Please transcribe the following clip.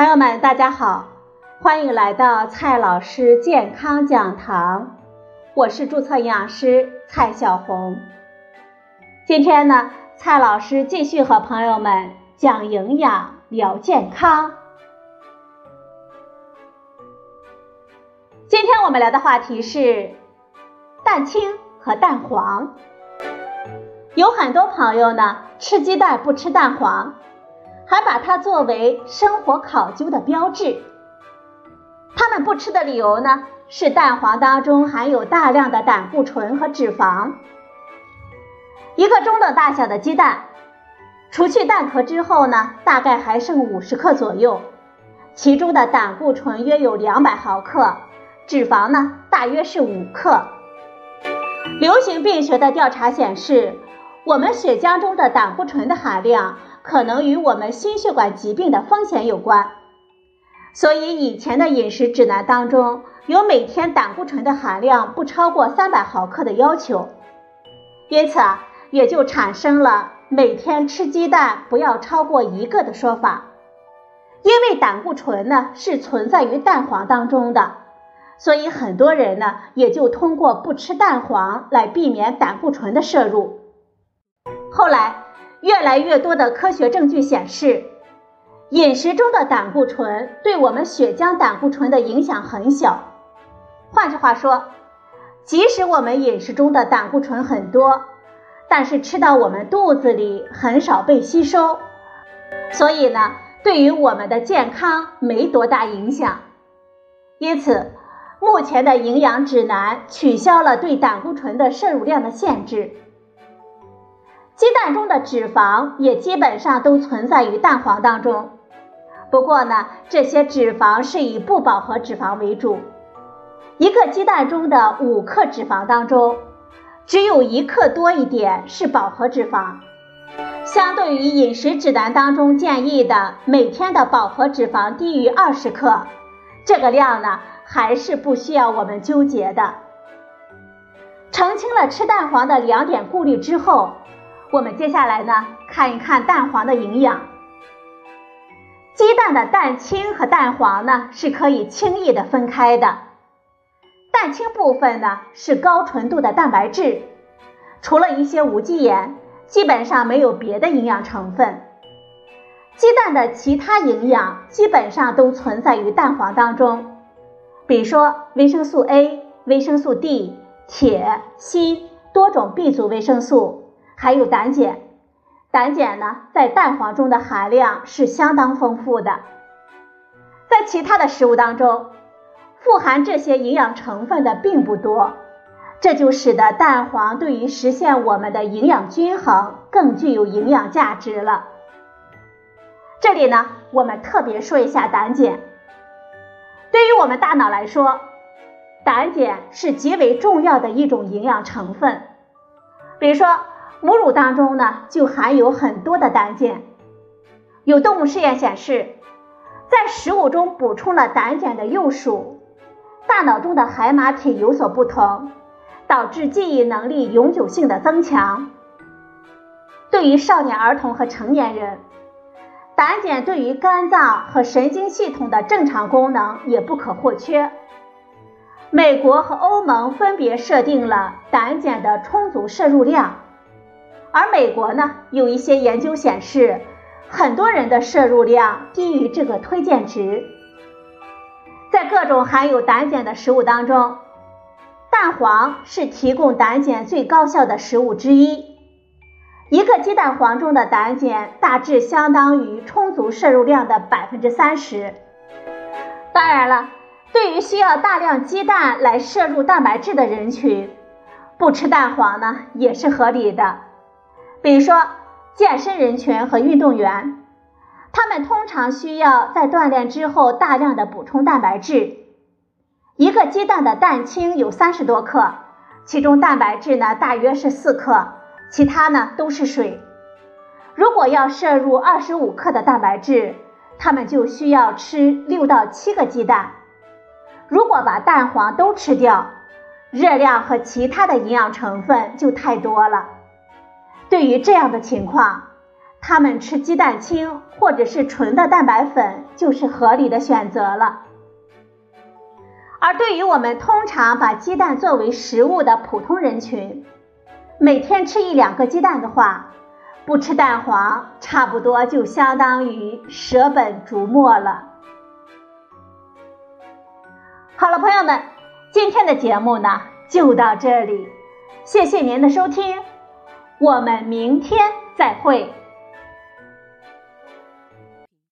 朋友们，大家好，欢迎来到蔡老师健康讲堂，我是注册营养师蔡小红。今天呢，蔡老师继续和朋友们讲营养、聊健康。今天我们聊的话题是蛋清和蛋黄。有很多朋友呢，吃鸡蛋不吃蛋黄。还把它作为生活考究的标志。他们不吃的理由呢，是蛋黄当中含有大量的胆固醇和脂肪。一个中等大小的鸡蛋，除去蛋壳之后呢，大概还剩五十克左右，其中的胆固醇约有两百毫克，脂肪呢大约是五克。流行病学的调查显示，我们血浆中的胆固醇的含量。可能与我们心血管疾病的风险有关，所以以前的饮食指南当中有每天胆固醇的含量不超过三百毫克的要求，因此啊，也就产生了每天吃鸡蛋不要超过一个的说法。因为胆固醇呢是存在于蛋黄当中的，所以很多人呢也就通过不吃蛋黄来避免胆固醇的摄入。后来。越来越多的科学证据显示，饮食中的胆固醇对我们血浆胆固醇的影响很小。换句话说，即使我们饮食中的胆固醇很多，但是吃到我们肚子里很少被吸收，所以呢，对于我们的健康没多大影响。因此，目前的营养指南取消了对胆固醇的摄入量的限制。鸡蛋中的脂肪也基本上都存在于蛋黄当中，不过呢，这些脂肪是以不饱和脂肪为主。一个鸡蛋中的五克脂肪当中，只有一克多一点是饱和脂肪。相对于饮食指南当中建议的每天的饱和脂肪低于二十克，这个量呢还是不需要我们纠结的。澄清了吃蛋黄的两点顾虑之后。我们接下来呢，看一看蛋黄的营养。鸡蛋的蛋清和蛋黄呢是可以轻易的分开的。蛋清部分呢是高纯度的蛋白质，除了一些无机盐，基本上没有别的营养成分。鸡蛋的其他营养基本上都存在于蛋黄当中，比如说维生素 A、维生素 D、铁、锌、多种 B 族维生素。还有胆碱，胆碱呢，在蛋黄中的含量是相当丰富的。在其他的食物当中，富含这些营养成分的并不多，这就使得蛋黄对于实现我们的营养均衡更具有营养价值了。这里呢，我们特别说一下胆碱。对于我们大脑来说，胆碱是极为重要的一种营养成分，比如说。母乳当中呢，就含有很多的胆碱。有动物试验显示，在食物中补充了胆碱的幼鼠，大脑中的海马体有所不同，导致记忆能力永久性的增强。对于少年儿童和成年人，胆碱对于肝脏和神经系统的正常功能也不可或缺。美国和欧盟分别设定了胆碱的充足摄入量。而美国呢，有一些研究显示，很多人的摄入量低于这个推荐值。在各种含有胆碱的食物当中，蛋黄是提供胆碱最高效的食物之一。一个鸡蛋黄中的胆碱大致相当于充足摄入量的百分之三十。当然了，对于需要大量鸡蛋来摄入蛋白质的人群，不吃蛋黄呢也是合理的。比如说，健身人群和运动员，他们通常需要在锻炼之后大量的补充蛋白质。一个鸡蛋的蛋清有三十多克，其中蛋白质呢大约是四克，其他呢都是水。如果要摄入二十五克的蛋白质，他们就需要吃六到七个鸡蛋。如果把蛋黄都吃掉，热量和其他的营养成分就太多了。对于这样的情况，他们吃鸡蛋清或者是纯的蛋白粉就是合理的选择了。而对于我们通常把鸡蛋作为食物的普通人群，每天吃一两个鸡蛋的话，不吃蛋黄差不多就相当于舍本逐末了。好了，朋友们，今天的节目呢就到这里，谢谢您的收听，我们明天再会。